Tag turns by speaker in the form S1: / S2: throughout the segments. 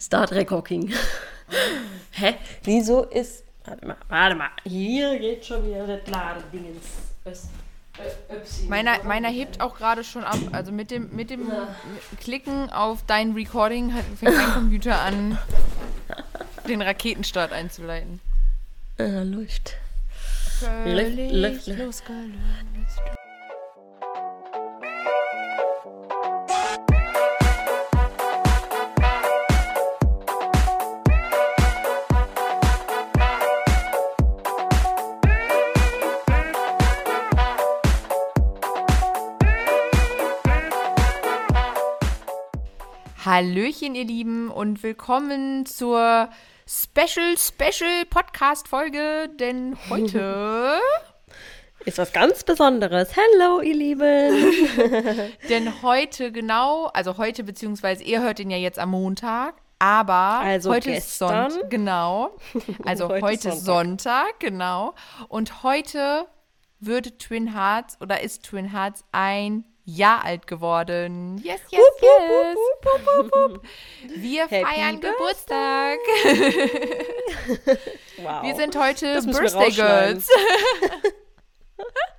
S1: Star Trek. Hä? Wieso ist. Warte mal, warte mal. Hier geht schon wieder das Ladedingens. Äh.
S2: Meiner, meiner hebt auch gerade schon ab. Also mit dem, mit dem Klicken auf dein Recording hat, fängt mein Computer an, den Raketenstart einzuleiten.
S1: Äh, läuft.
S2: Völlig
S1: läuft, läuft.
S2: Hallöchen, ihr Lieben, und willkommen zur Special, Special Podcast-Folge, denn heute,
S1: Ist was ganz Besonderes. Hello, ihr Lieben.
S2: denn heute genau, also heute, beziehungsweise ihr hört ihn ja jetzt am Montag, aber
S1: Also
S2: heute
S1: gestern.
S2: ist Sonntag, genau, also
S1: Heute
S2: heute,
S1: ist
S2: ist Sonntag. genau, und heute wird Twin Hearts oder ist Twin Hearts ein Jahr alt geworden. Yes, yes, yes. Wir
S1: Happy
S2: feiern. Geburtstag.
S1: Wow.
S2: Wir sind heute Birthday. Girls.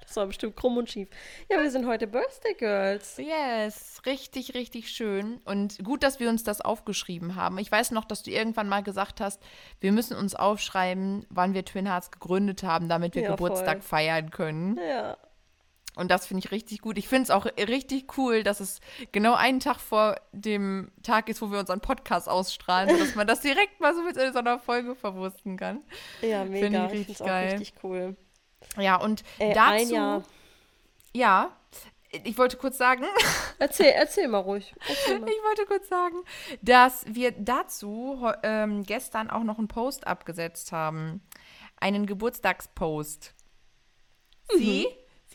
S1: Das war bestimmt krumm und schief. Ja, wir sind heute Birthday Girls.
S2: Yes, richtig, richtig schön. Und gut, dass wir uns das aufgeschrieben haben. Ich weiß noch, dass du irgendwann mal gesagt hast, wir müssen uns aufschreiben, wann wir Twin Hearts gegründet haben, damit wir
S1: Ja,
S2: Geburtstag
S1: voll.
S2: feiern können.
S1: Ja.
S2: Und das finde ich richtig gut. Ich finde es auch richtig cool, dass es genau einen Tag vor dem Tag ist, wo wir unseren Podcast ausstrahlen, sodass man das direkt mal so mit in so einer Folge verwursten kann.
S1: Ja, mega.
S2: ich
S1: Ich
S2: richtig
S1: finde auch
S2: geil.
S1: richtig cool.
S2: Ja, und
S1: Ey,
S2: dazu.
S1: ein Jahr.
S2: Ja, ich wollte kurz sagen,
S1: Erzähl, erzähl mal ruhig. Erzähl mal.
S2: ich wollte kurz sagen, dass wir dazu ähm, gestern auch noch einen Post abgesetzt haben. Einen Geburtstagspost. Sie? Sie,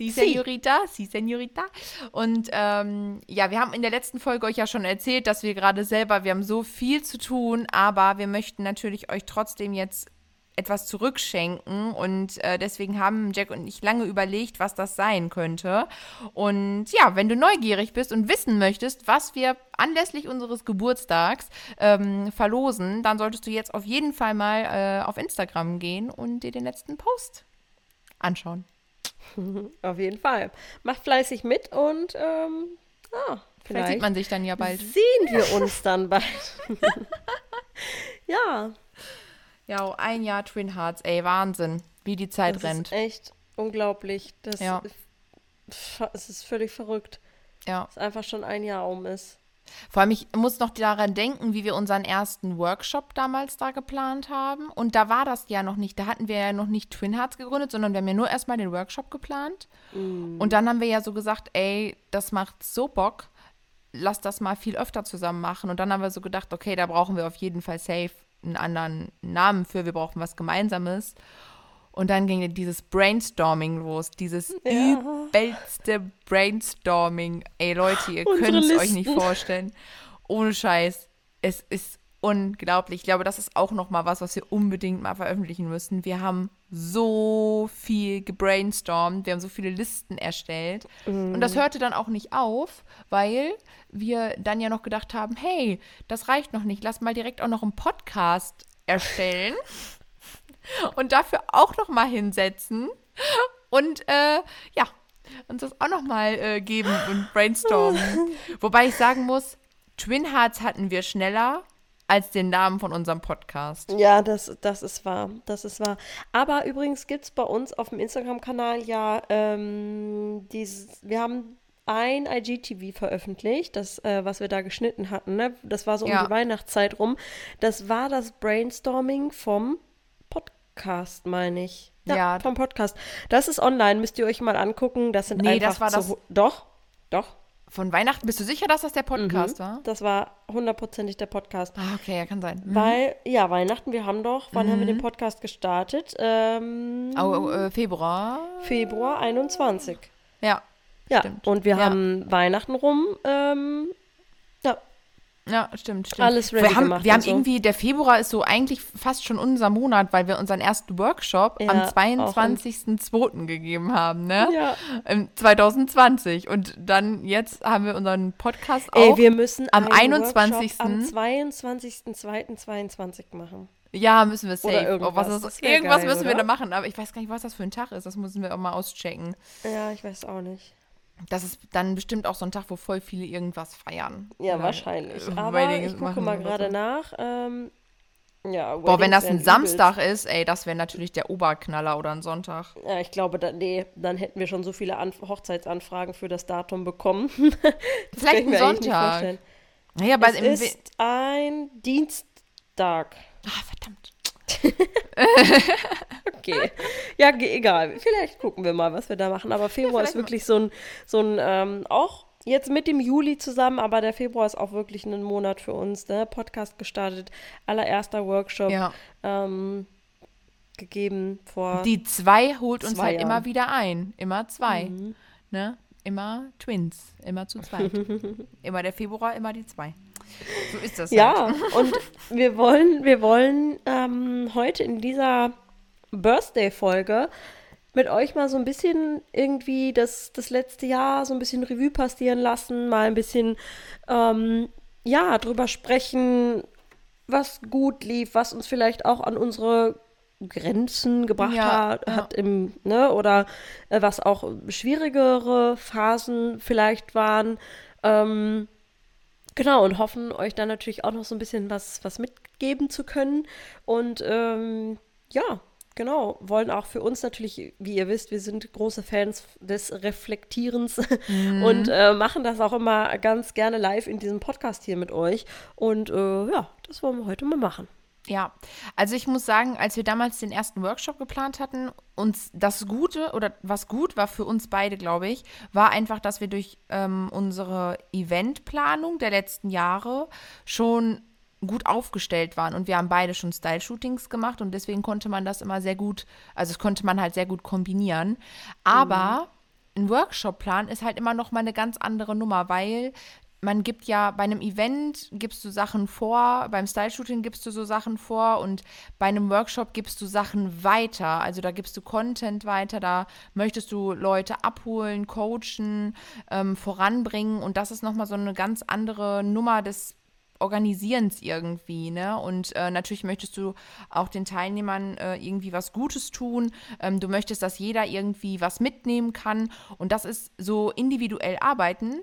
S1: Sie.
S2: Senorita, Sie, Senorita. Und ähm, ja, wir haben in der letzten Folge euch ja schon erzählt, dass wir gerade selber, wir haben so viel zu tun, aber wir möchten natürlich euch trotzdem jetzt etwas zurückschenken und äh, deswegen haben Jack und ich lange überlegt, was das sein könnte. Und ja, wenn du neugierig bist und wissen möchtest, was wir anlässlich unseres Geburtstags ähm, verlosen, dann solltest du jetzt auf jeden Fall mal äh, auf Instagram gehen und dir den letzten Post anschauen.
S1: Auf jeden Fall. Macht fleißig mit und ähm, ah,
S2: Vielleicht
S1: vielleicht
S2: sieht man sich dann ja bald.
S1: sehen wir uns dann bald. ja,
S2: Ja, ein Jahr Twin Hearts, ey, Wahnsinn, wie die Zeit
S1: das
S2: rennt.
S1: ist echt unglaublich. Das
S2: Ja.
S1: ist, es ist völlig verrückt,
S2: Ja.
S1: dass einfach schon ein Jahr um ist.
S2: Vor allem, ich muss noch daran denken, wie wir unseren ersten Workshop damals da geplant haben. Und da war das ja noch nicht. Da hatten wir ja noch nicht Twin Hearts gegründet, sondern wir haben ja nur erstmal den Workshop geplant. Und dann haben wir ja so gesagt, ey, das macht so Bock. Lass das mal viel öfter zusammen machen. Und dann haben wir so gedacht, okay, da brauchen wir auf jeden Fall safe einen anderen Namen für. Wir brauchen was Gemeinsames. Und dann ging dieses Brainstorming los, dieses übelste Brainstorming. Ey Leute, ihr könnt es euch nicht vorstellen. Ohne Scheiß. Es ist unglaublich. Ich glaube, das ist auch noch mal was, was wir unbedingt mal veröffentlichen müssen. Wir haben so viel gebrainstormt, wir haben so viele Listen erstellt. Und das hörte dann auch nicht auf, weil wir dann ja noch gedacht haben, hey, das reicht noch nicht, lass mal direkt auch noch einen Podcast erstellen und dafür auch noch mal hinsetzen und äh, ja, uns das auch noch mal äh, geben und brainstormen. Wobei ich sagen muss, Twin Hearts hatten wir schneller als den Namen von unserem Podcast.
S1: Ja, das, das ist wahr. Das ist wahr. Aber übrigens gibt es bei uns auf dem Instagram-Kanal ja ähm, dieses, wir haben ein IGTV veröffentlicht, das, äh, was wir da geschnitten hatten. Ne? Das war so um
S2: Ja.
S1: die Weihnachtszeit rum. Das war das Brainstorming vom Podcast, meine ich.
S2: Ja.
S1: vom Podcast. Das ist online, müsst ihr euch mal angucken. Das sind
S2: Nee,
S1: einfach
S2: das war das-
S1: Doch, doch.
S2: Von Weihnachten, bist du sicher, dass das der Podcast war?
S1: Das war hundertprozentig der Podcast.
S2: Ah, okay, ja, kann sein. Mhm.
S1: Weil, ja, Weihnachten, wir haben doch, wann haben wir den Podcast gestartet? Ähm,
S2: Oh, äh, Februar.
S1: Februar 21.
S2: Ja.
S1: Ja,
S2: Stimmt.
S1: und wir
S2: Ja.
S1: haben Weihnachten rum, ähm, ja,
S2: stimmt, stimmt.
S1: Alles ready
S2: wir haben,
S1: gemacht
S2: wir haben
S1: so.
S2: irgendwie, der Februar ist so eigentlich fast schon unser Monat, weil wir unseren ersten Workshop
S1: Ja,
S2: am
S1: auch am-
S2: 22.02. gegeben haben, ne?
S1: Ja.
S2: Im 2020. Und dann jetzt haben wir unseren Podcast auch.
S1: Ey, wir müssen
S2: am
S1: einen
S2: 21..
S1: Workshop am 22.02.22 machen.
S2: ja, müssen wir safe.
S1: irgendwas.
S2: Oh, was ist,
S1: Das
S2: irgendwas
S1: geil,
S2: müssen wir
S1: oder?
S2: da machen, aber ich weiß gar nicht, was das für ein Tag ist. Das müssen wir auch mal auschecken.
S1: Ja, ich weiß auch nicht.
S2: Das ist dann bestimmt auch so ein Tag, wo voll viele irgendwas feiern.
S1: Ja,
S2: Oder,
S1: wahrscheinlich.
S2: äh,
S1: Aber
S2: Weddings
S1: ich gucke mal gerade
S2: so.
S1: nach. Ähm, ja,
S2: Boah, wenn das ein Samstag ist, ey, das wäre natürlich der Oberknaller oder ein Sonntag.
S1: Ja, ich glaube, da, nee, dann hätten wir schon so viele An Hochzeitsanfragen für das Datum bekommen. das
S2: Vielleicht ein Sonntag. Naja, aber
S1: Es ist ein Dienstag.
S2: Ah, verdammt.
S1: Okay. Ja, egal. Vielleicht gucken wir mal, was wir da machen. Aber Februar ist
S2: vielleicht mal.
S1: wirklich so ein, so ein ähm, auch jetzt mit dem Juli zusammen, aber der Februar ist auch wirklich ein Monat für uns. Ne? Podcast gestartet, allererster Workshop
S2: Ja.
S1: ähm, gegeben vor.
S2: Die zwei holt uns
S1: Zwei
S2: halt
S1: Jahren.
S2: immer wieder ein. Immer zwei.
S1: Mhm.
S2: Ne? Immer Twins. Immer zu zweit. immer der Februar, immer die zwei. So ist das
S1: Ja,
S2: halt.
S1: und wir wollen, wir wollen ähm, heute in dieser Birthday-Folge mit euch mal so ein bisschen irgendwie das, das letzte Jahr so ein bisschen Revue passieren lassen, mal ein bisschen, ähm, ja, drüber sprechen, was gut lief, was uns vielleicht auch an unsere Grenzen gebracht
S2: Ja,
S1: hat,
S2: ja.
S1: hat im, ne, oder äh, was auch schwierigere Phasen vielleicht waren. Ähm, Genau, und hoffen, euch dann natürlich auch noch so ein bisschen was, was mitgeben zu können. Und ähm, ja, genau, wollen auch für uns natürlich, wie ihr wisst, wir sind große Fans des Reflektierens und äh, machen das auch immer ganz gerne live in diesem Podcast hier mit euch. Und äh, ja, das wollen wir heute mal machen.
S2: Ja, also ich muss sagen, als wir damals den ersten Workshop geplant hatten, uns das Gute oder was gut war für uns beide, glaube ich, war einfach, dass wir durch ähm, unsere Eventplanung der letzten Jahre schon gut aufgestellt waren und wir haben beide schon Style-Shootings gemacht und deswegen konnte man das immer sehr gut, also das konnte man halt sehr gut kombinieren. Aber ein Workshop-Plan ist halt immer noch mal eine ganz andere Nummer, weil man gibt ja bei einem Event gibst du Sachen vor, beim Style-Shooting gibst du so Sachen vor und bei einem Workshop gibst du Sachen weiter. Also da gibst du Content weiter, da möchtest du Leute abholen, coachen, ähm, voranbringen und das ist nochmal so eine ganz andere Nummer des Organisierens irgendwie, ne? Und äh, natürlich möchtest du auch den Teilnehmern äh, irgendwie was Gutes tun. Ähm, du möchtest, dass jeder irgendwie was mitnehmen kann. Und das ist so individuell arbeiten,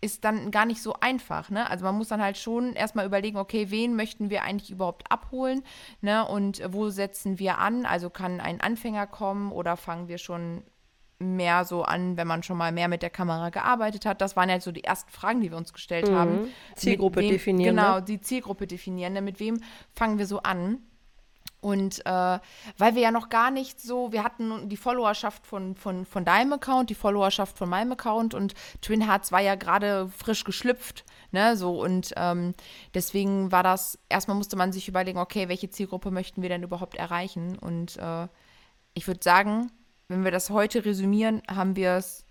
S2: ist dann gar nicht so einfach, ne? Also man muss dann halt schon erstmal überlegen, okay, wen möchten wir eigentlich überhaupt abholen, ne? Und wo setzen wir an? Also kann ein Anfänger kommen oder fangen wir schon mehr so an, wenn man schon mal mehr mit der Kamera gearbeitet hat. Das waren ja so die ersten Fragen, die wir uns gestellt haben.
S1: Mhm. Zielgruppe
S2: Mit wem,
S1: definieren,
S2: Genau,
S1: ne?
S2: die Zielgruppe definieren. Ne? Mit wem fangen wir so an? Und äh, weil wir ja noch gar nicht so, wir hatten die Followerschaft von, von, von deinem Account, die Followerschaft von meinem Account und Twin Hearts war ja gerade frisch geschlüpft, ne, so und ähm, deswegen war das, erstmal musste man sich überlegen, okay, welche Zielgruppe möchten wir denn überhaupt erreichen und äh, ich würde sagen, wenn wir das heute resümieren, haben wir es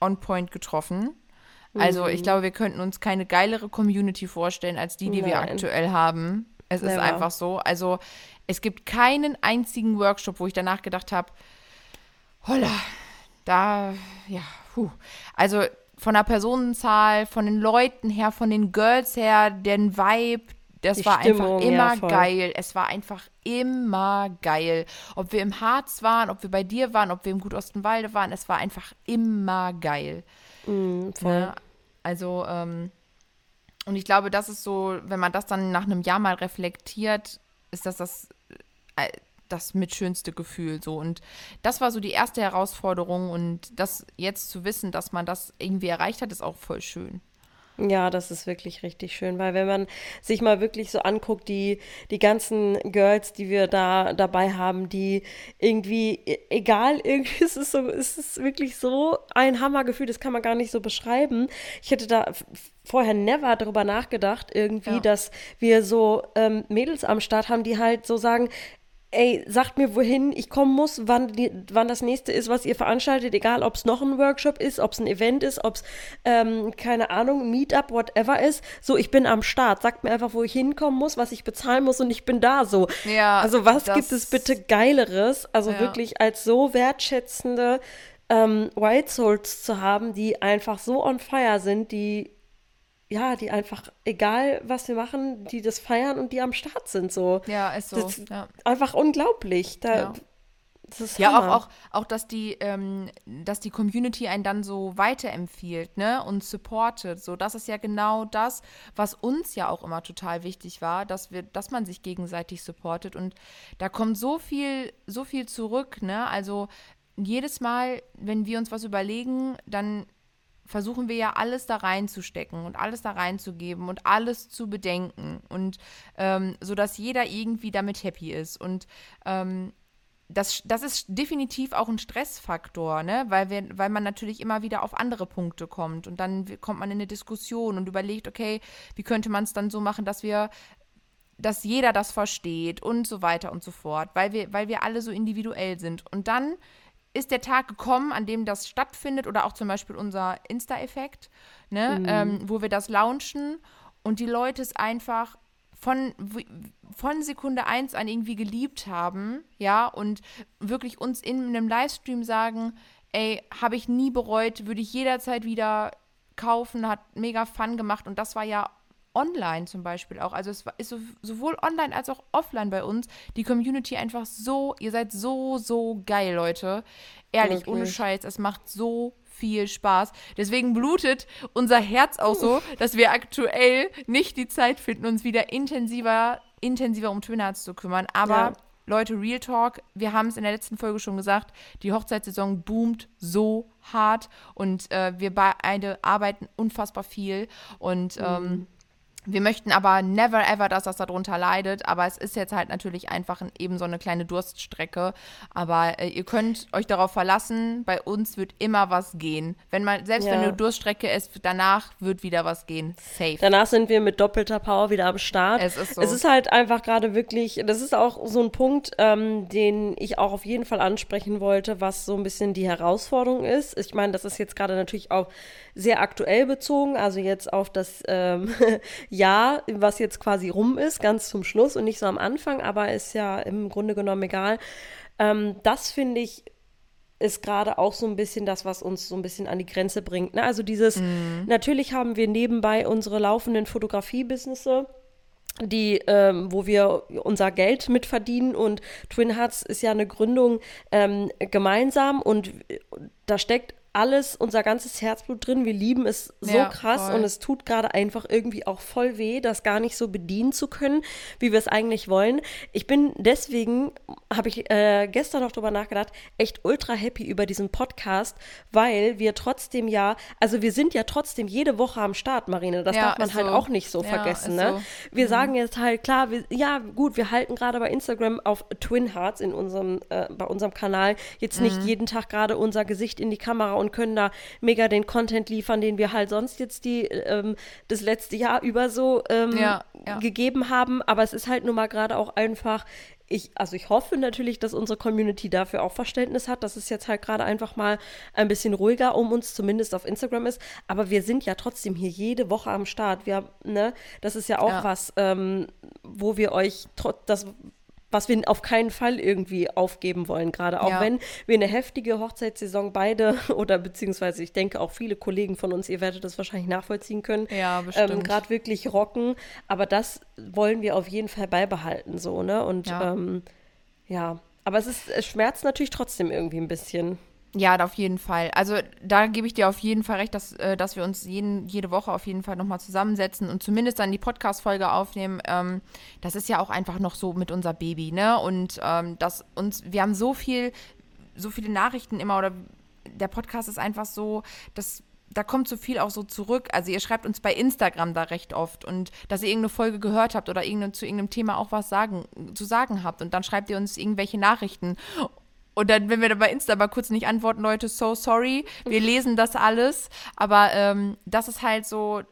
S2: on point getroffen. Also
S1: Mhm.
S2: ich glaube, wir könnten uns keine geilere Community vorstellen, als die, die wir
S1: Nein.
S2: aktuell haben. Es ist
S1: Never.
S2: einfach so. Also es gibt keinen einzigen Workshop, wo ich danach gedacht habe, holla, da, ja, puh. Also von der Personenzahl, von den Leuten her, von den Girls her, den Vibe, das
S1: Die
S2: war
S1: Stimmung,
S2: einfach
S1: ja,
S2: immer
S1: voll.
S2: geil. Es war einfach immer geil. Ob wir im Harz waren, ob wir bei dir waren, ob wir im Gutostenwalde waren, es war einfach immer geil.
S1: Mhm, voll.
S2: Ne? Also, ähm, und ich glaube, das ist so, wenn man das dann nach einem Jahr mal reflektiert, ist das das, äh, das mit schönste Gefühl so. Und das war so die erste Herausforderung und das jetzt zu wissen, dass man das irgendwie erreicht hat, ist auch voll schön.
S1: Ja, das ist wirklich richtig schön, weil wenn man sich mal wirklich so anguckt, die, die ganzen Girls, die wir da dabei haben, die irgendwie, e- egal, irgendwie ist es so, ist es wirklich so ein Hammergefühl, das kann man gar nicht so beschreiben. Ich hätte da vorher never drüber nachgedacht, irgendwie,
S2: Ja.
S1: dass wir so ähm, Mädels am Start haben, die halt so sagen, ey, sagt mir, wohin ich kommen muss, wann, die, wann das nächste ist, was ihr veranstaltet, egal ob es noch ein Workshop ist, ob es ein Event ist, ob es, ähm, keine Ahnung, Meetup, whatever ist. So, ich bin am Start. Sagt mir einfach, wo ich hinkommen muss, was ich bezahlen muss und ich bin da so.
S2: Ja,
S1: also was
S2: das-
S1: gibt es bitte Geileres, also
S2: Ja.
S1: wirklich als so wertschätzende ähm, White Souls zu haben, die einfach so on fire sind, die ja, die einfach, egal was wir machen, die das feiern und die am Start sind. So.
S2: Ja, ist so.
S1: Das-
S2: ja.
S1: Einfach unglaublich. Da,
S2: Ja.
S1: Ist
S2: Ja, auch, auch, auch dass, die, ähm, dass die Community einen dann so weiterempfiehlt ne? und supportet. So, das ist ja genau das, was uns ja auch immer total wichtig war, dass wir, dass man sich gegenseitig supportet. Und da kommt so viel, so viel zurück, ne? Also jedes Mal, wenn wir uns was überlegen, dann versuchen wir ja alles da reinzustecken und alles da reinzugeben und alles zu bedenken und ähm, so dass jeder irgendwie damit happy ist und ähm, das, das ist definitiv auch ein Stressfaktor, ne? weil, wir, weil man natürlich immer wieder auf andere Punkte kommt und dann kommt man in eine Diskussion und überlegt, okay, wie könnte man es dann so machen, dass wir dass jeder das versteht und so weiter und so fort, weil wir, weil wir alle so individuell sind. Und dann ist der Tag gekommen, an dem das stattfindet oder auch zum Beispiel unser Insta-Effekt, ne, ähm, wo wir das launchen und die Leute es einfach von, von Sekunde eins an irgendwie geliebt haben, ja, und wirklich uns in einem Livestream sagen, ey, habe ich nie bereut, würde ich jederzeit wieder kaufen, hat mega Fun gemacht und das war ja online zum Beispiel auch. Also es ist so, sowohl online als auch offline bei uns. Die Community einfach so, ihr seid so, so geil, Leute. Ehrlich, ohne
S1: Wirklich.
S2: Scheiß, es macht so viel Spaß. Deswegen blutet unser Herz auch so, dass wir aktuell nicht die Zeit finden, uns wieder intensiver, intensiver um Twin Hearts zu kümmern. Aber
S1: Ja.
S2: Leute, Real Talk, wir haben es in der letzten Folge schon gesagt, die Hochzeitssaison boomt so hart und äh, wir beide arbeiten unfassbar viel und ähm, wir möchten aber never ever, dass das darunter leidet. Aber es ist jetzt halt natürlich einfach ein, eben so eine kleine Durststrecke. Aber äh, ihr könnt euch darauf verlassen, bei uns wird immer was gehen. Wenn man, selbst wenn
S1: Ja.
S2: eine Durststrecke ist, danach wird wieder was gehen. Safe.
S1: Danach sind wir mit doppelter Power wieder am Start.
S2: Es ist so.
S1: Es ist halt einfach gerade wirklich, das ist auch so ein Punkt, ähm, den ich auch auf jeden Fall ansprechen wollte, was so ein bisschen die Herausforderung ist. Ich meine, das ist jetzt gerade natürlich auch sehr aktuell bezogen, also jetzt auf das ähm, Jahr, was jetzt quasi rum ist, ganz zum Schluss und nicht so am Anfang, aber ist ja im Grunde genommen egal. Ähm, das finde ich ist gerade auch so ein bisschen das, was uns so ein bisschen an die Grenze bringt. Ne? Also dieses, natürlich haben wir nebenbei unsere laufenden Fotografie-Businesse die, ähm, wo wir unser Geld mitverdienen und Twin Hearts ist ja eine Gründung ähm, gemeinsam und da steckt alles, unser ganzes Herzblut drin. Wir lieben es so
S2: Ja,
S1: krass
S2: voll.
S1: und es tut gerade einfach irgendwie auch voll weh, das gar nicht so bedienen zu können, wie wir es eigentlich wollen. Ich bin deswegen, habe ich äh, gestern noch drüber nachgedacht, echt ultra happy über diesen Podcast, weil wir trotzdem ja, also wir sind ja trotzdem jede Woche am Start, Marine. Das
S2: Ja,
S1: darf man halt
S2: so.
S1: auch nicht so
S2: Ja,
S1: vergessen. Ne?
S2: so. Mhm.
S1: Wir sagen jetzt halt, klar, wir, ja, gut, wir halten gerade bei Instagram auf Twin Hearts in unserem, äh, bei unserem Kanal jetzt
S2: Mhm.
S1: nicht jeden Tag gerade unser Gesicht in die Kamera und können da mega den Content liefern, den wir halt sonst jetzt die, ähm, das letzte Jahr über so ähm,
S2: Ja, ja.
S1: gegeben haben. Aber es ist halt nun mal gerade auch einfach, ich, also ich hoffe natürlich, dass unsere Community dafür auch Verständnis hat, dass es jetzt halt gerade einfach mal ein bisschen ruhiger um uns zumindest auf Instagram ist. Aber wir sind ja trotzdem hier jede Woche am Start. Wir, ne, das ist ja auch
S2: Ja.
S1: was, ähm, wo wir euch trotz das was wir auf keinen Fall irgendwie aufgeben wollen, gerade auch
S2: Ja.
S1: wenn wir eine heftige Hochzeitssaison beide oder beziehungsweise ich denke auch viele Kollegen von uns, ihr werdet das wahrscheinlich nachvollziehen können,
S2: Ja,
S1: ähm, gerade wirklich rocken. Aber das wollen wir auf jeden Fall beibehalten, so, ne? Und
S2: Ja.
S1: ähm, ja, aber es ist, es schmerzt natürlich trotzdem irgendwie ein bisschen.
S2: Ja, auf jeden Fall. Also da gebe ich dir auf jeden Fall recht, dass, äh, dass wir uns jeden, jede Woche auf jeden Fall nochmal zusammensetzen und zumindest dann die Podcast-Folge aufnehmen. Ähm, das ist ja auch einfach noch so mit unser Baby, ne? Und ähm, dass uns, wir haben so viel, so viele Nachrichten immer oder der Podcast ist einfach so, dass da kommt so viel auch so zurück. Also ihr schreibt uns bei Instagram da recht oft und dass ihr irgendeine Folge gehört habt oder irgendeine, zu irgendeinem Thema auch was sagen, zu sagen habt und dann schreibt ihr uns irgendwelche Nachrichten. Und dann, wenn wir dann bei Insta mal kurz nicht antworten, Leute, so sorry, wir lesen das alles. Aber ähm, das ist halt so,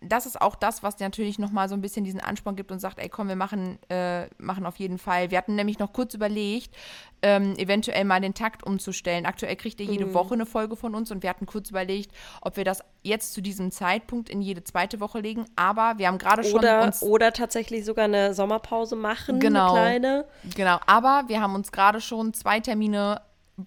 S2: das ist auch das, was natürlich nochmal so ein bisschen diesen Ansporn gibt und sagt, ey komm, wir machen, äh, machen auf jeden Fall. Wir hatten nämlich noch kurz überlegt, ähm, eventuell mal den Takt umzustellen. Aktuell kriegt ihr jede mhm. Woche eine Folge von uns und wir hatten kurz überlegt, ob wir das jetzt zu diesem Zeitpunkt in jede zweite Woche legen. Aber wir haben gerade schon
S1: oder, uns oder tatsächlich sogar eine Sommerpause machen,
S2: genau,
S1: eine kleine.
S2: Genau, aber wir haben uns gerade schon zwei Termine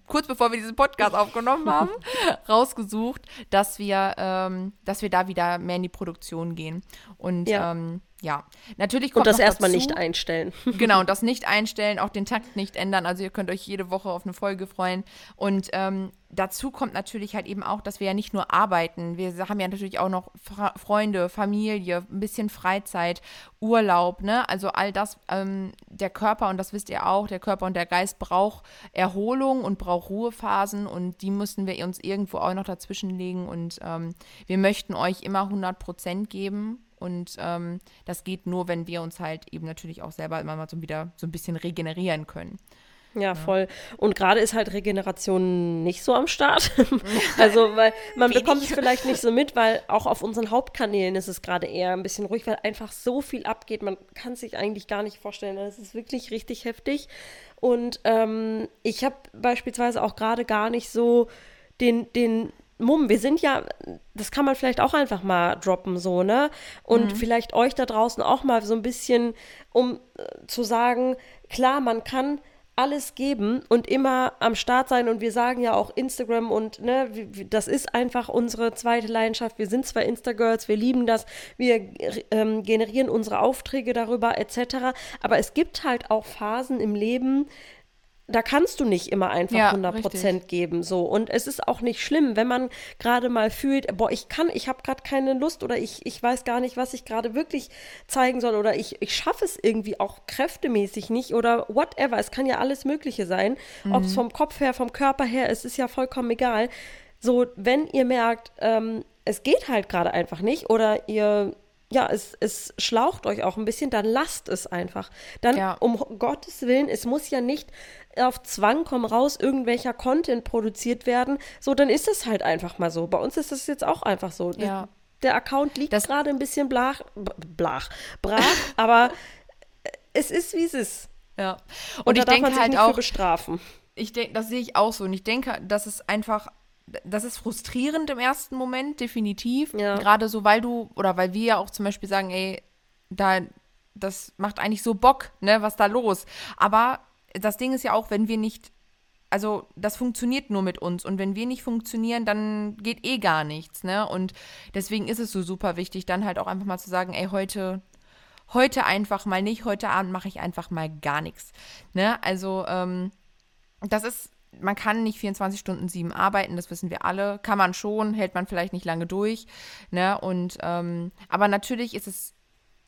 S2: kurz bevor wir diesen Podcast aufgenommen haben, rausgesucht, dass wir, ähm, dass wir da wieder mehr in die Produktion gehen. Und ja. Ähm, ja, natürlich
S1: kommt Und das erstmal nicht einstellen.
S2: genau, und das nicht einstellen, auch den Takt nicht ändern. Also ihr könnt euch jede Woche auf eine Folge freuen. Und ähm, dazu kommt natürlich halt eben auch, dass wir ja nicht nur arbeiten. Wir haben ja natürlich auch noch Fra Freunde, Familie, ein bisschen Freizeit, Urlaub, ne? Also all das, ähm, der Körper, und das wisst ihr auch, der Körper und der Geist braucht Erholung und braucht Ruhephasen und die müssen wir uns irgendwo auch noch dazwischen legen. Und ähm, wir möchten euch immer 100 Prozent geben und ähm, das geht nur, wenn wir uns halt eben natürlich auch selber immer mal so wieder so ein bisschen regenerieren können.
S1: Ja, voll. Und gerade ist halt Regeneration nicht so am Start. also, weil man bekommt es vielleicht nicht so mit, weil auch auf unseren Hauptkanälen ist es gerade eher ein bisschen ruhig, weil einfach so viel abgeht. Man kann sich eigentlich gar nicht vorstellen. Das ist wirklich richtig heftig. Und ähm, ich habe beispielsweise auch gerade gar nicht so den, den Mumm, wir sind ja, das kann man vielleicht auch einfach mal droppen, so, ne? Und mhm. vielleicht euch da draußen auch mal so ein bisschen, um äh, zu sagen, klar, man kann alles geben und immer am Start sein. Und wir sagen ja auch Instagram und ne, das ist einfach unsere zweite Leidenschaft. Wir sind zwar Instagirls, wir lieben das, wir ähm, generieren unsere Aufträge darüber etc. Aber es gibt halt auch Phasen im Leben, da kannst du nicht immer einfach ja, 100 Prozent geben. So. Und es ist auch nicht schlimm, wenn man gerade mal fühlt, boah, ich kann, ich habe gerade keine Lust oder ich, ich weiß gar nicht, was ich gerade wirklich zeigen soll oder ich, ich schaffe es irgendwie auch kräftemäßig nicht oder whatever. Es kann ja alles Mögliche sein. Mhm. Ob es vom Kopf her, vom Körper her, es ist ja vollkommen egal. So, wenn ihr merkt, ähm, es geht halt gerade einfach nicht oder ihr ja, es, es schlaucht euch auch ein bisschen, dann lasst es einfach. Dann, ja. um Gottes Willen, es muss ja nicht auf Zwang komm raus irgendwelcher Content produziert werden. So, dann ist es halt einfach mal so. Bei uns ist das jetzt auch einfach so. Ja. Der Account liegt gerade ein bisschen blach, blach, brach, aber es ist, wie es ist.
S2: Ja.
S1: Und, Und ich denke halt auch bestrafen.
S2: Ich denke, das sehe ich auch so. Und ich denke, dass es einfach das ist frustrierend im ersten Moment, definitiv. Ja. Gerade so, weil du, oder weil wir ja auch zum Beispiel sagen, ey, da, das macht eigentlich so Bock, ne, was da los. Aber das Ding ist ja auch, wenn wir nicht, also das funktioniert nur mit uns und wenn wir nicht funktionieren, dann geht eh gar nichts, ne? Und deswegen ist es so super wichtig, dann halt auch einfach mal zu sagen, ey, heute, heute einfach mal nicht, heute Abend mache ich einfach mal gar nichts, ne? Also, ähm, das ist, man kann nicht 24 Stunden sieben arbeiten, das wissen wir alle. Kann man schon, hält man vielleicht nicht lange durch, ne? Und, ähm, aber natürlich ist es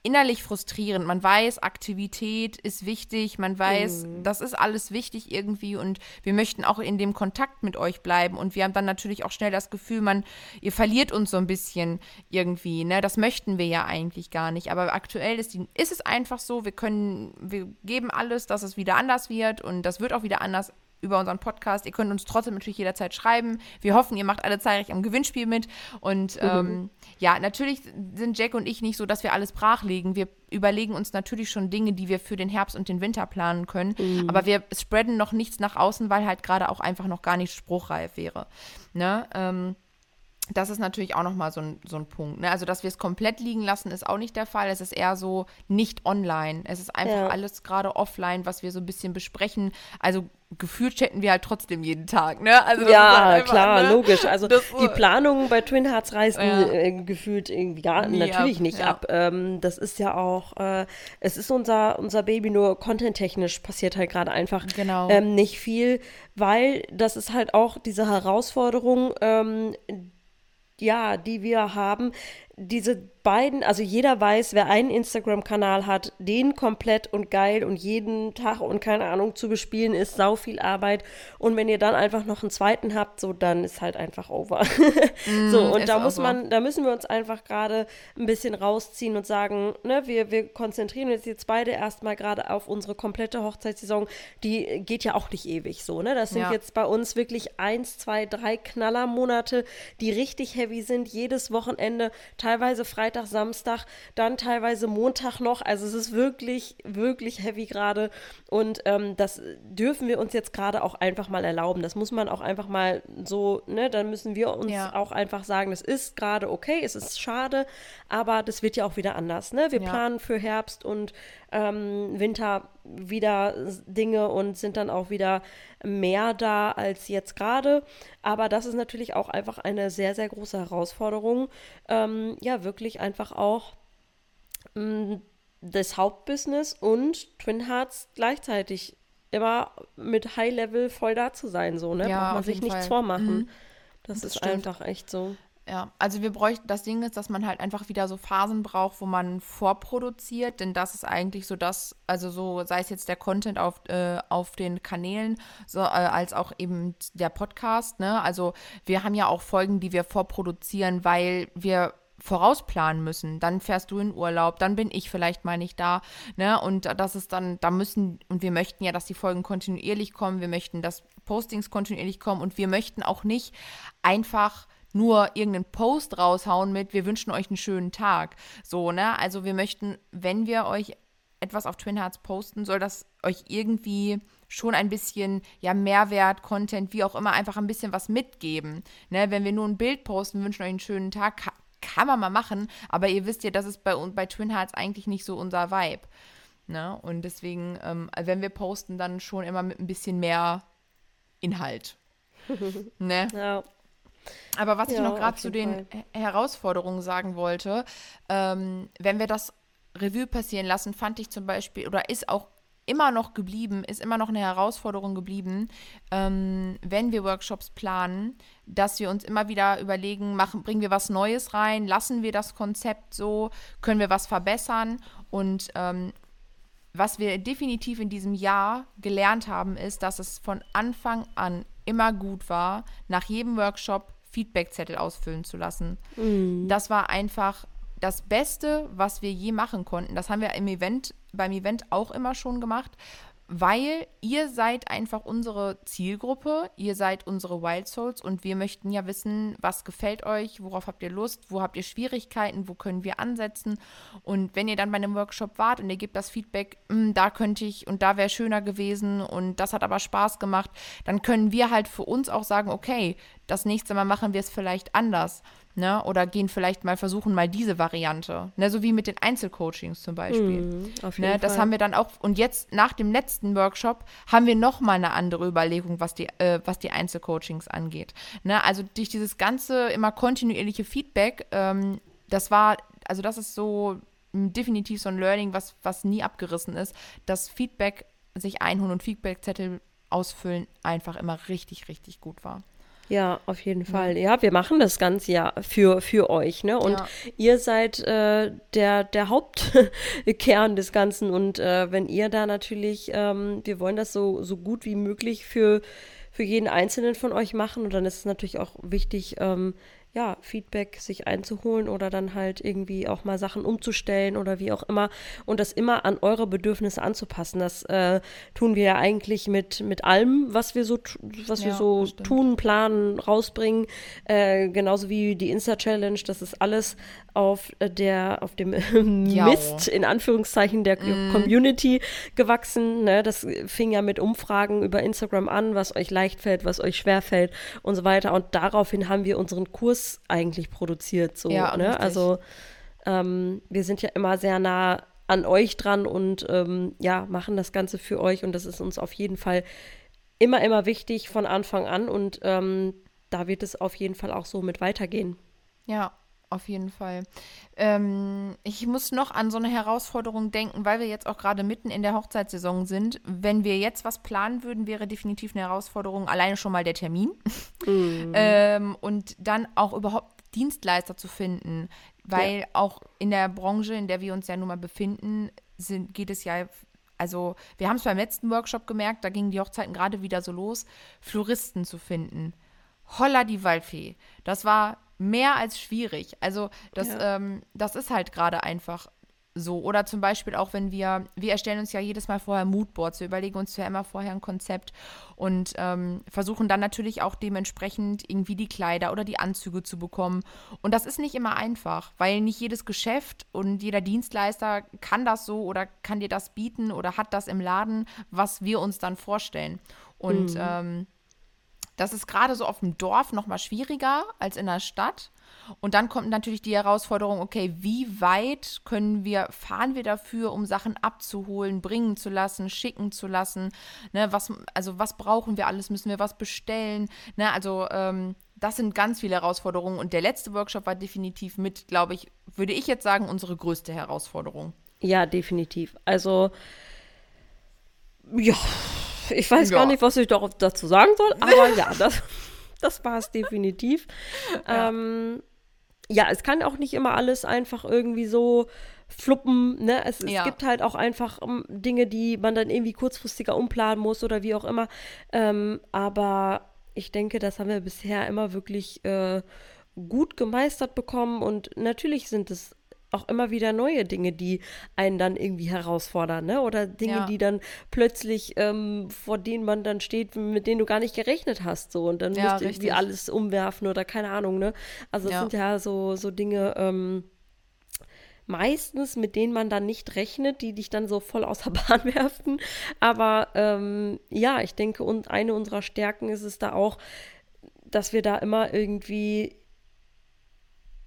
S2: innerlich frustrierend. Man weiß, Aktivität ist wichtig, man weiß, mhm. das ist alles wichtig irgendwie und wir möchten auch in dem Kontakt mit euch bleiben und wir haben dann natürlich auch schnell das Gefühl, man, ihr verliert uns so ein bisschen irgendwie, ne? Das möchten wir ja eigentlich gar nicht. Aber aktuell ist, die, ist es einfach so, wir können, wir geben alles, dass es wieder anders wird und das wird auch wieder anders über unseren Podcast. Ihr könnt uns trotzdem natürlich jederzeit schreiben. Wir hoffen, ihr macht alle zahlreich am Gewinnspiel mit. Und mhm. ähm, ja, natürlich sind Jack und ich nicht so, dass wir alles brachlegen. Wir überlegen uns natürlich schon Dinge, die wir für den Herbst und den Winter planen können. Mhm. Aber wir spreaden noch nichts nach außen, weil halt gerade auch einfach noch gar nicht spruchreif wäre. Ne? Ähm, das ist natürlich auch nochmal so ein, so ein Punkt. Ne? Also, dass wir es komplett liegen lassen, ist auch nicht der Fall. Es ist eher so nicht online. Es ist einfach ja. alles gerade offline, was wir so ein bisschen besprechen. Also gefühlt chatten wir halt trotzdem jeden Tag, ne?
S1: Also ja, halt einfach, klar, ne? logisch. Also das, die Planungen bei Twin Hearts reißen ja. äh, gefühlt irgendwie gar Nie natürlich ab. nicht ja. ab. Ähm, das ist ja auch, äh, es ist unser, unser Baby, nur contenttechnisch passiert halt gerade einfach genau. ähm, nicht viel, weil das ist halt auch diese Herausforderung, ähm, ja, die wir haben, diese beiden, also jeder weiß, wer einen Instagram-Kanal hat, den komplett und geil und jeden Tag und keine Ahnung zu bespielen, ist sau viel Arbeit. Und wenn ihr dann einfach noch einen zweiten habt, so dann ist halt einfach over. Mm, so, und da muss over. man, da müssen wir uns einfach gerade ein bisschen rausziehen und sagen, ne, wir, wir konzentrieren uns jetzt beide erstmal gerade auf unsere komplette Hochzeitssaison. Die geht ja auch nicht ewig so, ne? Das sind ja. jetzt bei uns wirklich eins, zwei, drei Knallermonate, die richtig heavy sind, jedes Wochenende teilweise Freitag, Samstag, dann teilweise Montag noch. Also es ist wirklich, wirklich heavy gerade. Und ähm, das dürfen wir uns jetzt gerade auch einfach mal erlauben. Das muss man auch einfach mal so, ne, dann müssen wir uns ja. auch einfach sagen, es ist gerade okay, es ist schade, aber das wird ja auch wieder anders. Ne? Wir ja. planen für Herbst und ähm, Winter wieder Dinge und sind dann auch wieder mehr da als jetzt gerade. Aber das ist natürlich auch einfach eine sehr, sehr große Herausforderung. Ähm, ja, wirklich einfach auch mh, mm, das Hauptbusiness und Twin Hearts gleichzeitig immer mit High Level voll da zu sein, so, ne?
S2: Ja,
S1: Braucht man sich nichts
S2: Fall.
S1: vormachen. Mhm. Das,
S2: das,
S1: ist
S2: stimmt.
S1: einfach echt so.
S2: Ja, also wir bräuchten, das Ding ist, dass man halt einfach wieder so Phasen braucht, wo man vorproduziert, denn das ist eigentlich so das, also so sei es jetzt der Content auf, äh, auf den Kanälen, so, äh, als auch eben der Podcast, ne? Also wir haben ja auch Folgen, die wir vorproduzieren, weil wir vorausplanen müssen. Dann fährst du in Urlaub, dann bin ich vielleicht mal nicht da, ne? Und das ist dann, da müssen, und wir möchten ja, dass die Folgen kontinuierlich kommen, wir möchten, dass Postings kontinuierlich kommen und wir möchten auch nicht einfach nur irgendeinen Post raushauen mit, wir wünschen euch einen schönen Tag. So, ne? Also wir möchten, wenn wir euch etwas auf Twin Hearts posten, soll das euch irgendwie schon ein bisschen, ja, Mehrwert, Content, wie auch immer, einfach ein bisschen was mitgeben. Ne? Wenn wir nur ein Bild posten, wünschen euch einen schönen Tag, kann, kann man mal machen, aber ihr wisst ja, das ist bei, bei Twin Hearts eigentlich nicht so unser Vibe. Ne? Und deswegen, ähm, wenn wir posten, dann schon immer mit ein bisschen mehr Inhalt. ne? Ja. Aber was ja, ich noch gerade zu den Fall. Herausforderungen sagen wollte, ähm, wenn wir das Revue passieren lassen, fand ich zum Beispiel, oder ist auch immer noch geblieben, ist immer noch eine Herausforderung geblieben, ähm, wenn wir Workshops planen, dass wir uns immer wieder überlegen, machen, bringen wir was Neues rein, lassen wir das Konzept so, können wir was verbessern und ähm, was wir definitiv in diesem Jahr gelernt haben, ist, dass es von Anfang an immer gut war, nach jedem Workshop Feedbackzettel ausfüllen zu lassen. Mhm. Das war einfach das Beste, was wir je machen konnten. Das haben wir im Event, beim Event auch immer schon gemacht, weil ihr seid einfach unsere Zielgruppe, ihr seid unsere Wild Souls und wir möchten ja wissen, was gefällt euch, worauf habt ihr Lust, wo habt ihr Schwierigkeiten, wo können wir ansetzen und wenn ihr dann bei einem Workshop wart und ihr gebt das Feedback, hm, da könnte ich und da wäre schöner gewesen und das hat aber Spaß gemacht, dann können wir halt für uns auch sagen, okay, das nächste Mal machen wir es vielleicht anders. Ne? Oder gehen vielleicht mal versuchen, mal diese Variante. Ne? So wie mit den Einzelcoachings zum Beispiel. Mm, ne? Das haben wir dann auch. Und jetzt nach dem letzten Workshop haben wir nochmal eine andere Überlegung, was die, äh, was die Einzelcoachings angeht. Ne? Also durch dieses ganze immer kontinuierliche Feedback, ähm, das war, also das ist so definitiv so ein Learning, was, was nie abgerissen ist, dass Feedback sich einholen und Feedbackzettel ausfüllen einfach immer richtig, richtig gut war.
S1: Ja, auf jeden Fall. Ja, wir machen das Ganze ja für, für euch, ne? Und ja. ihr seid äh, der, der Hauptkern des Ganzen. Und äh, wenn ihr da natürlich, ähm, wir wollen das so, so gut wie möglich für, für jeden Einzelnen von euch machen. Und dann ist es natürlich auch wichtig, ähm, ja, Feedback sich einzuholen oder dann halt irgendwie auch mal Sachen umzustellen oder wie auch immer und das immer an eure Bedürfnisse anzupassen. Das äh, tun wir ja eigentlich mit, mit allem, was wir so, was ja, wir so tun, planen, rausbringen. Äh, genauso wie die Insta-Challenge, das ist alles auf der, auf dem Mist, in Anführungszeichen, der mm. Community gewachsen. Ne? Das fing ja mit Umfragen über Instagram an, was euch leicht fällt, was euch schwer fällt und so weiter. Und daraufhin haben wir unseren Kurs eigentlich produziert. So, ja, ne? Also ähm, wir sind ja immer sehr nah an euch dran und ähm, ja, machen das Ganze für euch. Und das ist uns auf jeden Fall immer, immer wichtig von Anfang an. Und ähm, da wird es auf jeden Fall auch so mit weitergehen.
S2: Ja, auf jeden Fall. Ähm, ich muss noch an so eine Herausforderung denken, weil wir jetzt auch gerade mitten in der Hochzeitssaison sind. Wenn wir jetzt was planen würden, wäre definitiv eine Herausforderung alleine schon mal der Termin. Mhm. ähm, und dann auch überhaupt Dienstleister zu finden, weil ja. auch in der Branche, in der wir uns ja nun mal befinden, sind, geht es ja also wir haben es beim letzten Workshop gemerkt, da gingen die Hochzeiten gerade wieder so los, Floristen zu finden. Holla die Waldfee. Das war mehr als schwierig. Also das, ja. ähm, das ist halt gerade einfach So, oder zum Beispiel auch, wenn wir, wir erstellen uns ja jedes Mal vorher Moodboards, wir überlegen uns ja immer vorher ein Konzept und ähm, versuchen dann natürlich auch dementsprechend irgendwie die Kleider oder die Anzüge zu bekommen. Und das ist nicht immer einfach, weil nicht jedes Geschäft und jeder Dienstleister kann das so oder kann dir das bieten oder hat das im Laden, was wir uns dann vorstellen. Und mhm. ähm, das ist gerade so auf dem Dorf noch mal schwieriger als in der Stadt. Und dann kommt natürlich die Herausforderung, okay, wie weit können wir, fahren wir dafür, um Sachen abzuholen, bringen zu lassen, schicken zu lassen? Ne, was, also was brauchen wir alles? Müssen wir was bestellen? Ne, also ähm, das sind ganz viele Herausforderungen. Und der letzte Workshop war definitiv mit, glaube ich, würde ich jetzt sagen, unsere größte Herausforderung.
S1: Ja, definitiv. Also, ja, ich weiß ja. gar nicht, was ich dazu sagen soll, aber ja, das, das war es definitiv. Ja. Ähm, ja, es kann auch nicht immer alles einfach irgendwie so fluppen. Ne? Es, ja. es gibt halt auch einfach um, ähm, Dinge, die man dann irgendwie kurzfristiger umplanen muss oder wie auch immer. Ähm, aber ich denke, das haben wir bisher immer wirklich äh, gut gemeistert bekommen. Und natürlich sind es auch immer wieder neue Dinge, die einen dann irgendwie herausfordern, ne? Oder Dinge, ja. die dann plötzlich, ähm, vor denen man dann steht, mit denen du gar nicht gerechnet hast, so und dann ja, musst du irgendwie alles umwerfen oder keine Ahnung, ne? Also es ja. sind ja so, so Dinge, ähm, meistens, mit denen man dann nicht rechnet, die dich dann so voll außer Bahn werfen. Aber ähm, ja, ich denke, und eine unserer Stärken ist es da auch, dass wir da immer irgendwie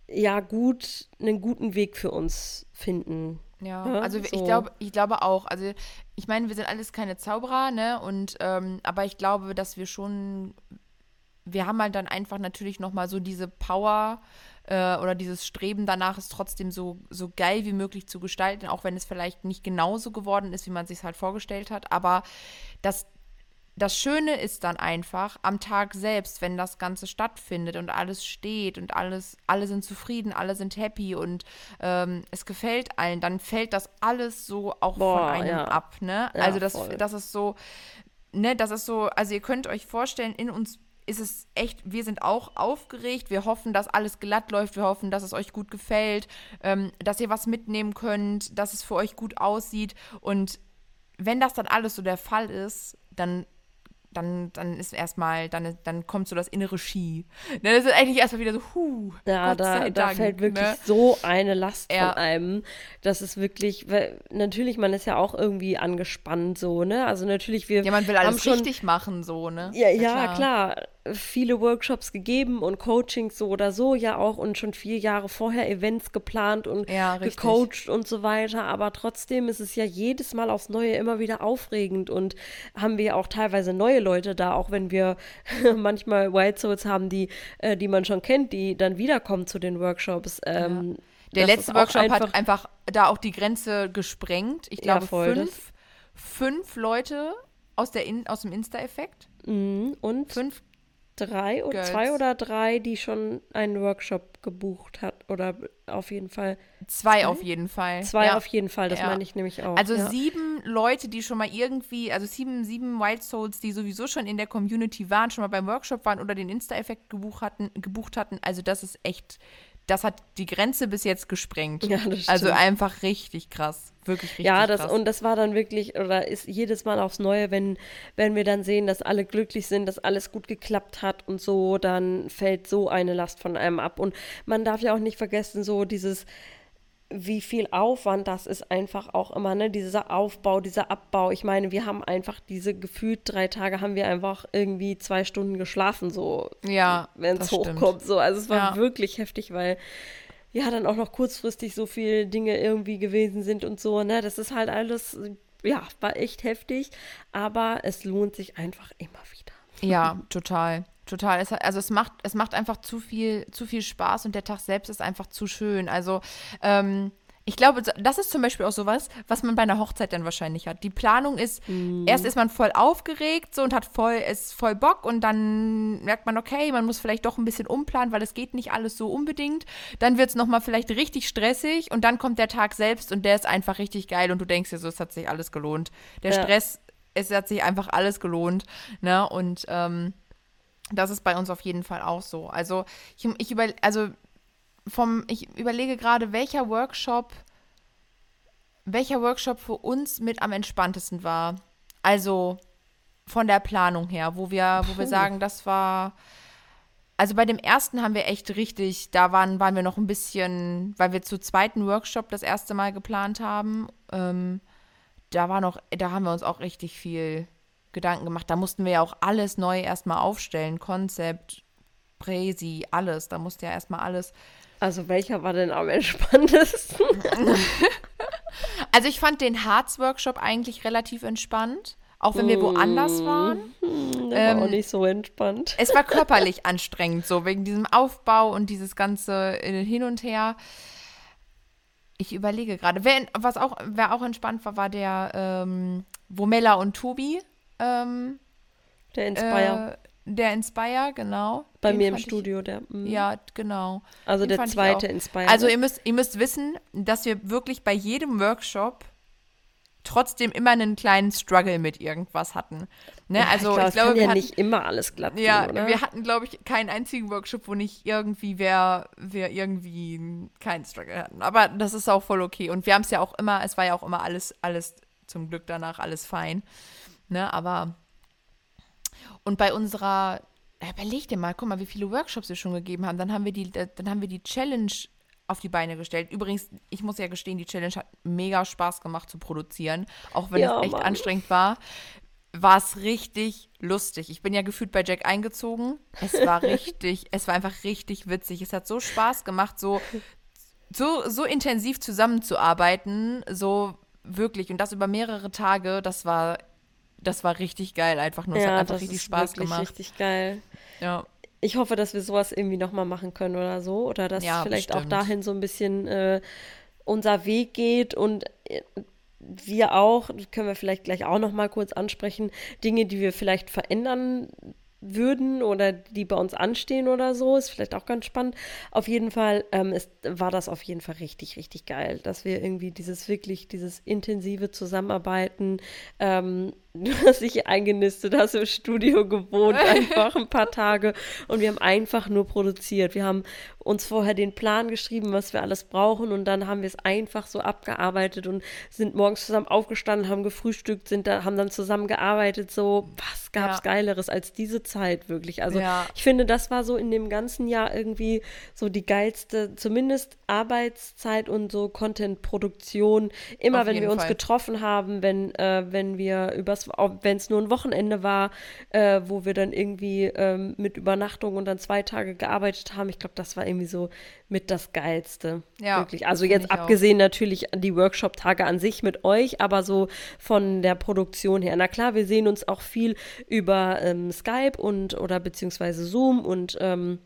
S1: ja gut, einen guten Weg für uns finden.
S2: Ja, ja also so. ich glaube, ich glaube auch. Also ich meine, wir sind alles keine Zauberer, ne? Und ähm, aber ich glaube, dass wir schon, wir haben halt dann einfach natürlich noch mal so diese Power äh, oder dieses Streben danach, es trotzdem so so geil wie möglich zu gestalten, auch wenn es vielleicht nicht genauso geworden ist, wie man sich halt vorgestellt hat. Aber das das Schöne ist dann einfach am Tag selbst, wenn das Ganze stattfindet und alles steht und alles, alle sind zufrieden, alle sind happy und ähm, es gefällt allen, dann fällt das alles so auch Boah, von einem ja. ab, ne? Ja, also das, das ist so, ne, das ist so, also ihr könnt euch vorstellen, in uns ist es echt, wir sind auch aufgeregt. Wir hoffen, dass alles glatt läuft. Wir hoffen, dass es euch gut gefällt, ähm, dass ihr was mitnehmen könnt, dass es für euch gut aussieht. Und wenn das dann alles so der Fall ist, dann dann, dann ist erstmal, dann, dann kommt so das innere Ski. Das ist eigentlich erstmal wieder so, huh.
S1: Ja, Gott da, da Dank, fällt wirklich ne? so eine Last ja. von einem. Das ist wirklich, weil natürlich, man ist ja auch irgendwie angespannt so, ne? Also natürlich, wir.
S2: Ja, man will alles schon, richtig machen, so, ne?
S1: Ja, ja, klar. klar viele Workshops gegeben und Coachings so oder so ja auch und schon vier Jahre vorher Events geplant und ja, gecoacht und so weiter. Aber trotzdem ist es ja jedes Mal aufs Neue immer wieder aufregend und haben wir auch teilweise neue Leute da, auch wenn wir manchmal Wild Souls haben, die, äh, die man schon kennt, die dann wiederkommen zu den Workshops. Ähm,
S2: ja. Der letzte Workshop einfach, hat einfach da auch die Grenze gesprengt. Ich glaube, ja, fünf, fünf Leute aus, der In aus dem Insta-Effekt.
S1: Mhm. Und fünf drei oder zwei oder drei, die schon einen Workshop gebucht hat oder auf jeden Fall.
S2: Zwei, zwei? auf jeden Fall.
S1: Zwei ja. auf jeden Fall, das ja. meine ich nämlich auch.
S2: Also
S1: ja.
S2: sieben Leute, die schon mal irgendwie, also sieben, sieben Wild Souls, die sowieso schon in der Community waren, schon mal beim Workshop waren oder den Insta-Effekt gebucht hatten, gebucht hatten. Also das ist echt das hat die Grenze bis jetzt gesprengt. Ja, das also einfach richtig krass. Wirklich richtig
S1: ja, das,
S2: krass.
S1: und das war dann wirklich, oder ist jedes Mal aufs Neue, wenn, wenn wir dann sehen, dass alle glücklich sind, dass alles gut geklappt hat und so, dann fällt so eine Last von einem ab. Und man darf ja auch nicht vergessen, so dieses, wie viel Aufwand das ist einfach auch immer, ne? Dieser Aufbau, dieser Abbau. Ich meine, wir haben einfach diese gefühlt drei Tage haben wir einfach irgendwie zwei Stunden geschlafen, so.
S2: Ja.
S1: Wenn es hochkommt, so. Also es war ja. wirklich heftig, weil ja dann auch noch kurzfristig so viele Dinge irgendwie gewesen sind und so, ne? Das ist halt alles, ja, war echt heftig, aber es lohnt sich einfach immer wieder.
S2: Ja, total. Total. Es, also es macht, es macht einfach zu viel, zu viel Spaß und der Tag selbst ist einfach zu schön. Also ähm, ich glaube, das ist zum Beispiel auch sowas, was man bei einer Hochzeit dann wahrscheinlich hat. Die Planung ist, mm. erst ist man voll aufgeregt so und hat voll, ist voll Bock und dann merkt man, okay, man muss vielleicht doch ein bisschen umplanen, weil es geht nicht alles so unbedingt. Dann wird es nochmal vielleicht richtig stressig und dann kommt der Tag selbst und der ist einfach richtig geil und du denkst dir so, es hat sich alles gelohnt. Der ja. Stress, es hat sich einfach alles gelohnt. Ne? Und ähm, das ist bei uns auf jeden Fall auch so. Also ich, ich über, also vom, ich überlege gerade, welcher Workshop welcher Workshop für uns mit am entspanntesten war. Also von der Planung her, wo wir, wo wir sagen, das war. Also bei dem ersten haben wir echt richtig, da waren, waren wir noch ein bisschen, weil wir zu zweiten Workshop das erste Mal geplant haben. Ähm, da war noch, da haben wir uns auch richtig viel Gedanken gemacht. Da mussten wir ja auch alles neu erstmal aufstellen. Konzept, Präsi, alles. Da musste ja erstmal alles.
S1: Also welcher war denn am entspanntesten?
S2: also ich fand den Harz-Workshop eigentlich relativ entspannt. Auch wenn wir woanders waren.
S1: Hm, der ähm, war auch nicht so entspannt.
S2: Es war körperlich anstrengend, so wegen diesem Aufbau und dieses ganze Hin und Her. Ich überlege gerade. Wer, was auch, wer auch entspannt war, war der, ähm, wo Mella und Tobi. Ähm,
S1: der Inspire.
S2: Äh, der Inspire, genau.
S1: Bei Den mir im Studio, der.
S2: Mm. Ja, genau.
S1: Also Den der zweite Inspire.
S2: Also ihr müsst, ihr müsst wissen, dass wir wirklich bei jedem Workshop trotzdem immer einen kleinen Struggle mit irgendwas hatten. Ne? Ja, also
S1: ich, glaub,
S2: ich glaube,
S1: wir
S2: ja
S1: hatten, nicht immer alles glatt.
S2: Ja,
S1: oder?
S2: wir hatten, glaube ich, keinen einzigen Workshop, wo nicht irgendwie wer, wir irgendwie keinen Struggle hatten. Aber das ist auch voll okay. Und wir haben es ja auch immer, es war ja auch immer alles, alles zum Glück danach alles fein. Ne? Aber und bei unserer Überleg dir mal, guck mal, wie viele Workshops wir schon gegeben haben. Dann haben wir die, dann haben wir die Challenge auf die Beine gestellt. Übrigens, ich muss ja gestehen, die Challenge hat mega Spaß gemacht zu produzieren, auch wenn ja, es echt Mann. anstrengend war. War es richtig lustig. Ich bin ja gefühlt bei Jack eingezogen. Es war richtig, es war einfach richtig witzig. Es hat so Spaß gemacht, so, so, so intensiv zusammenzuarbeiten, so wirklich und das über mehrere Tage. Das war, das war richtig geil einfach nur. Es
S1: ja,
S2: hat einfach richtig Spaß gemacht.
S1: Richtig geil.
S2: Ja
S1: ich hoffe, dass wir sowas irgendwie nochmal machen können oder so. Oder dass ja, vielleicht bestimmt. auch dahin so ein bisschen äh, unser Weg geht und äh, wir auch, das können wir vielleicht gleich auch nochmal kurz ansprechen, Dinge, die wir vielleicht verändern würden oder die bei uns anstehen oder so. Ist vielleicht auch ganz spannend. Auf jeden Fall ähm, ist, war das auf jeden Fall richtig, richtig geil, dass wir irgendwie dieses wirklich, dieses intensive Zusammenarbeiten, ähm, du hast dich eingenistet, hast im Studio gewohnt, einfach ein paar Tage und wir haben einfach nur produziert. Wir haben uns vorher den Plan geschrieben, was wir alles brauchen und dann haben wir es einfach so abgearbeitet und sind morgens zusammen aufgestanden, haben gefrühstückt, sind da, haben dann zusammen gearbeitet. So, was gab's ja. Geileres als diese Zeit wirklich? Also ja. ich finde, das war so in dem ganzen Jahr irgendwie so die geilste, zumindest Arbeitszeit und so Content-Produktion. Immer Auf wenn wir uns Fall. getroffen haben, wenn, äh, wenn wir übers wenn es nur ein Wochenende war, äh, wo wir dann irgendwie ähm, mit Übernachtung und dann zwei Tage gearbeitet haben. Ich glaube, das war irgendwie so mit das Geilste. Ja. Wirklich. Also jetzt abgesehen auch. natürlich die Workshop-Tage an sich mit euch, aber so von der Produktion her. Na klar, wir sehen uns auch viel über ähm, Skype und oder beziehungsweise Zoom und ähm,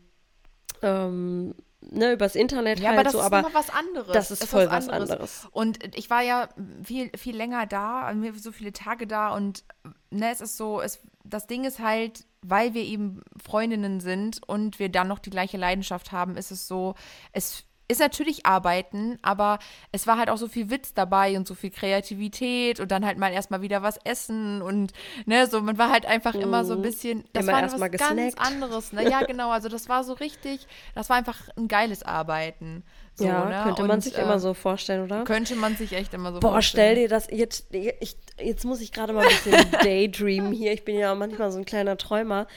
S1: ähm, ne, übers Internet
S2: ja,
S1: halt
S2: aber das
S1: so,
S2: ist
S1: aber
S2: was anderes.
S1: Das ist, ist voll was anderes. anderes.
S2: Und ich war ja viel, viel länger da, so viele Tage da und ne, es ist so, es, das Ding ist halt, weil wir eben Freundinnen sind und wir dann noch die gleiche Leidenschaft haben, ist es so, es ist natürlich Arbeiten, aber es war halt auch so viel Witz dabei und so viel Kreativität und dann halt mal erstmal wieder was essen und ne, so man war halt einfach mm. immer so ein mhm. bisschen, das immer war was ganz anderes. Ne? Ja, genau, also das war so richtig, das war einfach ein geiles Arbeiten. So,
S1: ja,
S2: ne?
S1: könnte man sich äh, immer so vorstellen, oder?
S2: Könnte man sich echt immer so
S1: Boah,
S2: vorstellen.
S1: stell dir das, jetzt, ich, jetzt muss ich gerade mal ein bisschen daydreamen hier. Ich bin ja manchmal so ein kleiner Träumer.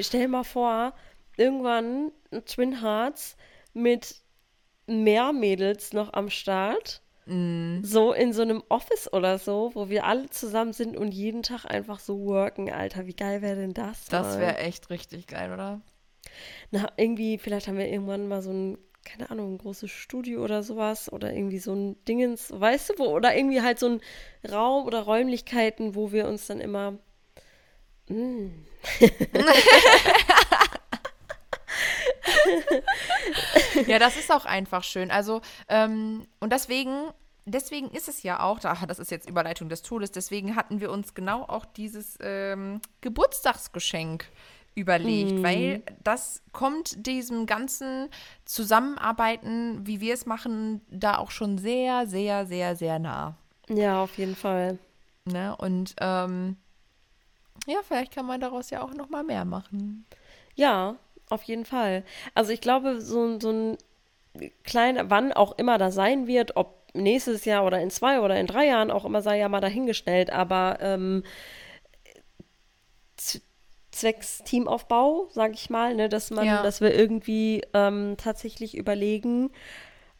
S1: Stell dir mal vor, irgendwann Twin Hearts mit mehr Mädels noch am Start.
S2: Mm.
S1: So in so einem Office oder so, wo wir alle zusammen sind und jeden Tag einfach so worken, Alter. Wie geil wäre denn das?
S2: Das wäre echt richtig geil, oder?
S1: Na, irgendwie, vielleicht haben wir irgendwann mal so ein, keine Ahnung, ein großes Studio oder sowas oder irgendwie so ein Dingens, weißt du wo? Oder irgendwie halt so ein Raum oder Räumlichkeiten, wo wir uns dann immer. Mm.
S2: ja, das ist auch einfach schön. Also, ähm, und deswegen, deswegen ist es ja auch, das ist jetzt Überleitung des Todes, deswegen hatten wir uns genau auch dieses ähm, Geburtstagsgeschenk überlegt, mm. weil das kommt diesem ganzen Zusammenarbeiten, wie wir es machen, da auch schon sehr, sehr, sehr, sehr nah.
S1: Ja, auf jeden Fall.
S2: Ne? Und ähm, ja, vielleicht kann man daraus ja auch noch mal mehr machen.
S1: Ja, auf jeden Fall. Also ich glaube, so, so ein kleiner, wann auch immer das sein wird, ob nächstes Jahr oder in zwei oder in drei Jahren auch immer sei ja mal dahingestellt, aber ähm, zwecks Teamaufbau, sage ich mal, ne, dass man,
S2: Ja.
S1: dass wir irgendwie ähm, tatsächlich überlegen,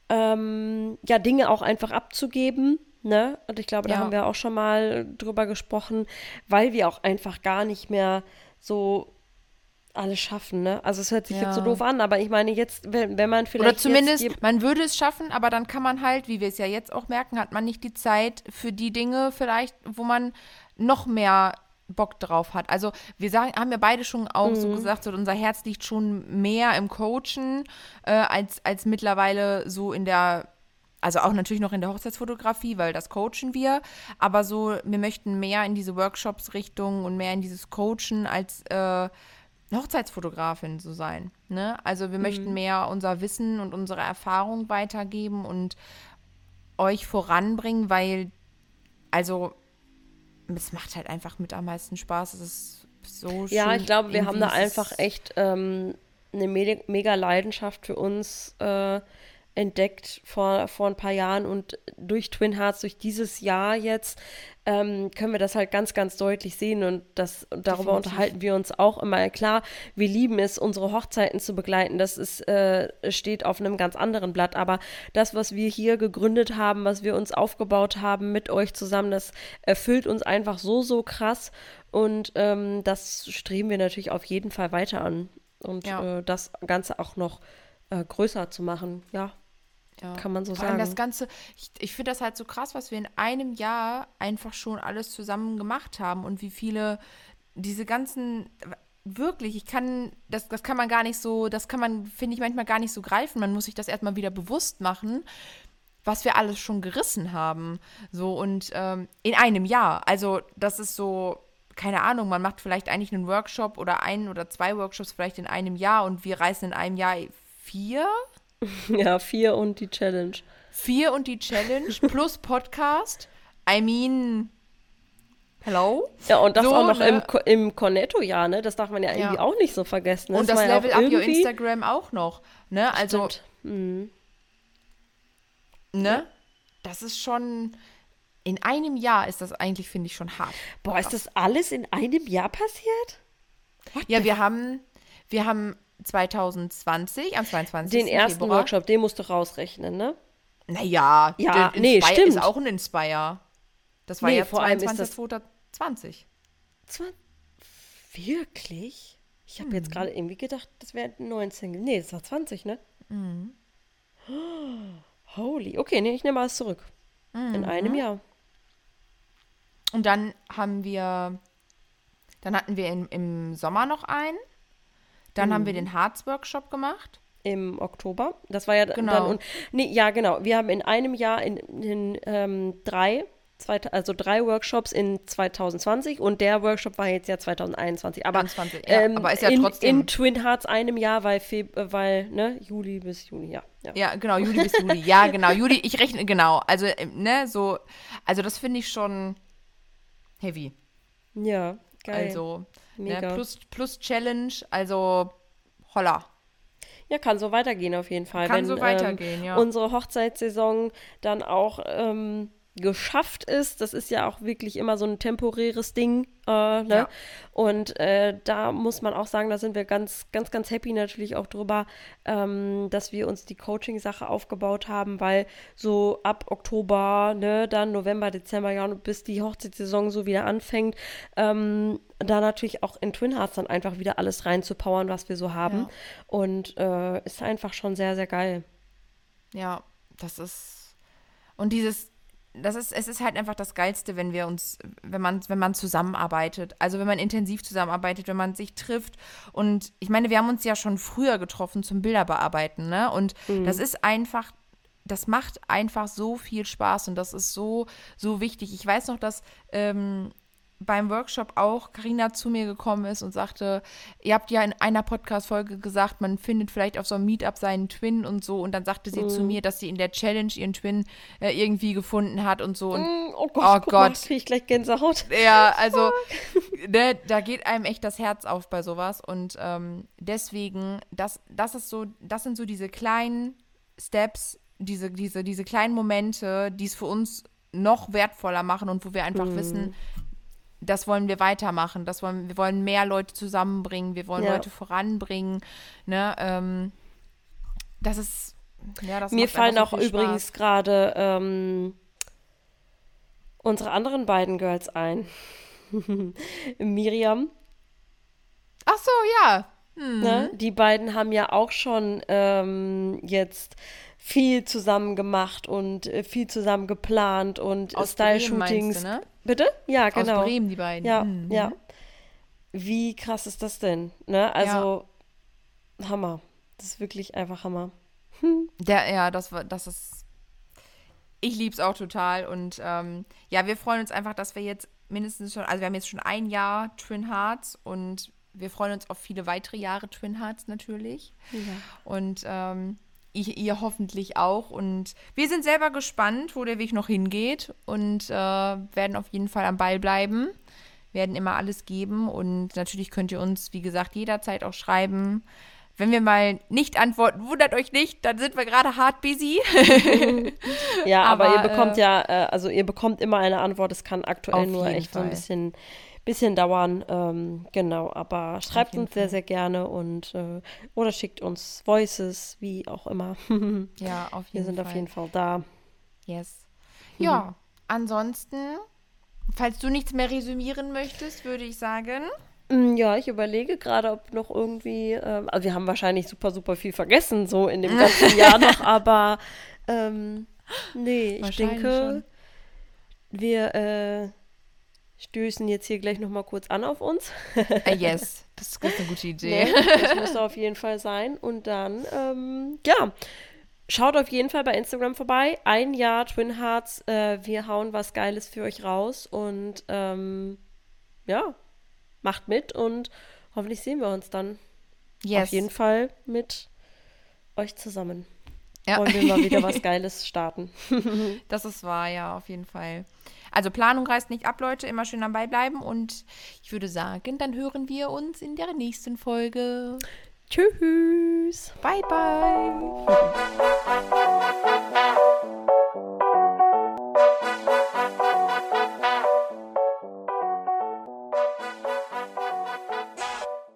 S1: ähm, ja, Dinge auch einfach abzugeben. Ne? Und ich glaube, da
S2: Ja.
S1: haben wir auch schon mal drüber gesprochen, weil wir auch einfach gar nicht mehr so alles schaffen. Ne? Also es hört sich jetzt so
S2: Ja.
S1: doof an, aber ich meine jetzt, wenn, wenn man vielleicht
S2: Oder zumindest, man würde es schaffen, aber dann kann man halt, wie wir es ja jetzt auch merken, hat man nicht die Zeit für die Dinge vielleicht, wo man noch mehr Bock drauf hat. Also wir sagen, haben ja beide schon auch
S1: Mhm.
S2: so gesagt, so unser Herz liegt schon mehr im Coachen äh, als, als mittlerweile so in der, also auch natürlich noch in der Hochzeitsfotografie, weil das coachen wir, aber so, wir möchten mehr in diese Workshops-Richtung und mehr in dieses Coachen als äh, Hochzeitsfotografin zu sein. Ne? Also wir möchten mehr unser Wissen und unsere Erfahrung weitergeben und euch voranbringen, weil, also, es macht halt einfach mit am meisten Spaß. Es ist so schön.
S1: Ja, ich glaube, wir haben da einfach echt ähm, eine me mega Leidenschaft für uns äh, entdeckt vor, vor ein paar Jahren und durch Twin Hearts, durch dieses Jahr jetzt, ähm, können wir das halt ganz, ganz deutlich sehen und das, und darüber
S2: Definitiv.
S1: unterhalten wir uns auch immer. Klar, wir lieben es, unsere Hochzeiten zu begleiten, das ist, äh, steht auf einem ganz anderen Blatt, aber das, was wir hier gegründet haben, was wir uns aufgebaut haben mit euch zusammen, das erfüllt uns einfach so, so krass und ähm, das streben wir natürlich auf jeden Fall weiter an und
S2: Ja.
S1: äh, das Ganze auch noch äh, größer zu machen, ja.
S2: Ja.
S1: Kann man so
S2: Vor allem das
S1: sagen.
S2: Ganze, ich, ich finde das halt so krass, was wir in einem Jahr einfach schon alles zusammen gemacht haben und wie viele diese ganzen, wirklich, ich kann, das, das kann man gar nicht so, das kann man, finde ich, manchmal gar nicht so greifen. Man muss sich das erstmal wieder bewusst machen, was wir alles schon gerissen haben. So und ähm, in einem Jahr. Also, das ist so. Keine Ahnung, man macht vielleicht eigentlich einen Workshop oder einen oder zwei Workshops vielleicht in einem Jahr und wir reißen in einem Jahr vier
S1: Ja, vier und die Challenge.
S2: Vier und die Challenge plus Podcast. I mean, hello?
S1: Ja, und das
S2: So,
S1: auch noch
S2: ne?
S1: im, im Cornetto-Jahr, ne? Das darf man ja irgendwie
S2: Ja.
S1: auch nicht so vergessen.
S2: Und das
S1: ja
S2: Level Up Your Instagram auch noch. Ne? Also.
S1: Mhm.
S2: ne? Das ist schon. In einem Jahr ist das eigentlich, finde ich, schon hart.
S1: Boah, ist das alles in einem Jahr passiert?
S2: Ja, wir haben, wir haben 2020, am 22.
S1: Den ersten
S2: Februar.
S1: Workshop, den musst du rausrechnen, ne?
S2: Naja,
S1: Ja, nee,
S2: Inspire
S1: stimmt.
S2: ist auch ein Inspire. Das war
S1: Nee,
S2: ja
S1: vor allem ist das-
S2: 22.2020.
S1: Zwan- Wirklich? Ich habe
S2: Mhm.
S1: jetzt gerade irgendwie gedacht, das wäre 19. Nee, das war 20, ne?
S2: Mhm.
S1: Holy. Okay, nee, ich nehme alles zurück. In
S2: Mhm.
S1: einem Jahr.
S2: Und dann haben wir, dann hatten wir im, im Sommer noch einen. Dann haben wir den Harz-Workshop gemacht.
S1: Im Oktober. Das war ja
S2: Genau.
S1: dann. Und, nee, ja, genau. Wir haben in einem Jahr in, in ähm, drei, zwei, also drei Workshops in 2020 und der Workshop war jetzt ja 2021. Aber,
S2: 21, ja, aber ist ja
S1: in,
S2: trotzdem-
S1: in Twin Hearts einem Jahr, weil, Feb äh, weil ne, Juli bis Juni, ja. ja.
S2: Ja, genau, Juli bis Juli. Ja, genau, Juli, ich rechne, genau. Also, ähm, ne, so, also das finde ich schon heavy.
S1: Ja, geil.
S2: Also, ne, plus, plus Challenge, also holla.
S1: Ja, kann so weitergehen auf jeden Fall.
S2: Kann
S1: Wenn
S2: so weitergehen,
S1: ähm,
S2: ja.
S1: unsere Hochzeitssaison dann auch ähm, geschafft ist. Das ist ja auch wirklich immer so ein temporäres Ding. Äh, ne?
S2: Ja.
S1: Und äh, da muss man auch sagen, da sind wir ganz, ganz, ganz happy natürlich auch drüber, ähm, dass wir uns die Coaching-Sache aufgebaut haben, weil so ab Oktober, ne, dann November, Dezember, ja, bis die Hochzeitssaison so wieder anfängt, ähm, da natürlich auch in Twin Hearts dann einfach wieder alles reinzupowern, was wir so haben.
S2: Ja.
S1: Und äh, ist einfach schon sehr, sehr geil.
S2: Ja, das ist. Und dieses, das ist, es ist halt einfach das Geilste, wenn wir uns, wenn man, wenn man zusammenarbeitet. Also wenn man intensiv zusammenarbeitet, wenn man sich trifft. Und ich meine, wir haben uns ja schon früher getroffen zum Bilderbearbeiten, ne? Und das ist einfach. Das macht einfach so viel Spaß und das ist so, so wichtig. Ich weiß noch, dass ähm, beim Workshop auch Karina zu mir gekommen ist und sagte, ihr habt ja in einer Podcast-Folge gesagt, man findet vielleicht auf so einem Meetup seinen Twin und so. Und dann sagte sie zu mir, dass sie in der Challenge ihren Twin äh, irgendwie gefunden hat und so. Und
S1: Mm, Oh Gott,
S2: Oh Gott.
S1: krieg ich gleich Gänsehaut.
S2: ja, also ne, da geht einem echt das Herz auf bei sowas. Und ähm, deswegen, das, das ist so, das sind so diese kleinen Steps, diese, diese, diese kleinen Momente, die es für uns noch wertvoller machen und wo wir einfach
S1: Mhm.
S2: wissen, das wollen wir weitermachen, das wollen, wir wollen mehr Leute zusammenbringen, wir wollen
S1: Ja.
S2: Leute voranbringen, ne, ähm, das ist, ja, das
S1: Mir fallen auch übrigens gerade ähm, unsere anderen beiden Girls ein. Miriam,
S2: Ach so, ja. Hm.
S1: ne? die beiden haben ja auch schon ähm, jetzt viel zusammen gemacht und äh, viel zusammen geplant und Style-Shootings.
S2: ne?
S1: Bitte? Ja, genau.
S2: Aus Bremen, die beiden.
S1: Ja,
S2: Mhm.
S1: ja. Wie krass ist das denn? Ne? Also, Hammer. Das ist wirklich einfach Hammer.
S2: Der, ja, das war, das ist. Ich lieb's auch total. Und ähm, ja, wir freuen uns einfach, dass wir jetzt mindestens schon, also wir haben jetzt schon ein Jahr Twin Hearts und wir freuen uns auf viele weitere Jahre Twin Hearts natürlich. Und ähm, ich, ihr hoffentlich auch. Und wir sind selber gespannt, wo der Weg noch hingeht und äh, werden auf jeden Fall am Ball bleiben. Werden immer alles geben. Und natürlich könnt ihr uns, wie gesagt, jederzeit auch schreiben. Wenn wir mal nicht antworten, wundert euch nicht, dann sind wir gerade hart busy.
S1: Ja, aber,
S2: Aber,
S1: ihr bekommt
S2: äh,
S1: ja, äh, also ihr bekommt immer eine Antwort. Es kann aktuell nur echt so ein
S2: Fall.
S1: bisschen, bisschen dauern. Ähm, genau, aber schreibt uns sehr,
S2: Fall.
S1: sehr gerne und äh, oder schickt uns Voices, wie auch immer.
S2: Ja, auf
S1: Wir
S2: jeden
S1: sind
S2: Fall.
S1: auf jeden Fall da.
S2: Yes. Ja, ansonsten, falls du nichts mehr resümieren möchtest, würde ich sagen.
S1: Mm, Ja, ich überlege gerade, ob noch irgendwie, ähm, also wir haben wahrscheinlich super, super viel vergessen, so in dem ganzen Jahr noch, aber ähm, nee, ich denke, wir äh, stößen jetzt hier gleich nochmal kurz an auf uns.
S2: Äh, yes, das ist eine gute Idee.
S1: Ne? Das muss auf jeden Fall sein. Und dann, ähm, ja, schaut auf jeden Fall bei Instagram vorbei. Ein Jahr Twin Hearts. Äh, wir hauen was Geiles für euch raus. Und ähm, ja, macht mit und hoffentlich sehen wir uns dann
S2: Yes.
S1: auf jeden Fall mit euch zusammen.
S2: Ja.
S1: Wollen wir mal wieder was Geiles starten.
S2: Das ist wahr, ja, auf jeden Fall. Also Planung reißt nicht ab, Leute, immer schön dabei bleiben und ich würde sagen, dann hören wir uns in der nächsten Folge.
S1: Tschüss.
S2: Bye, bye.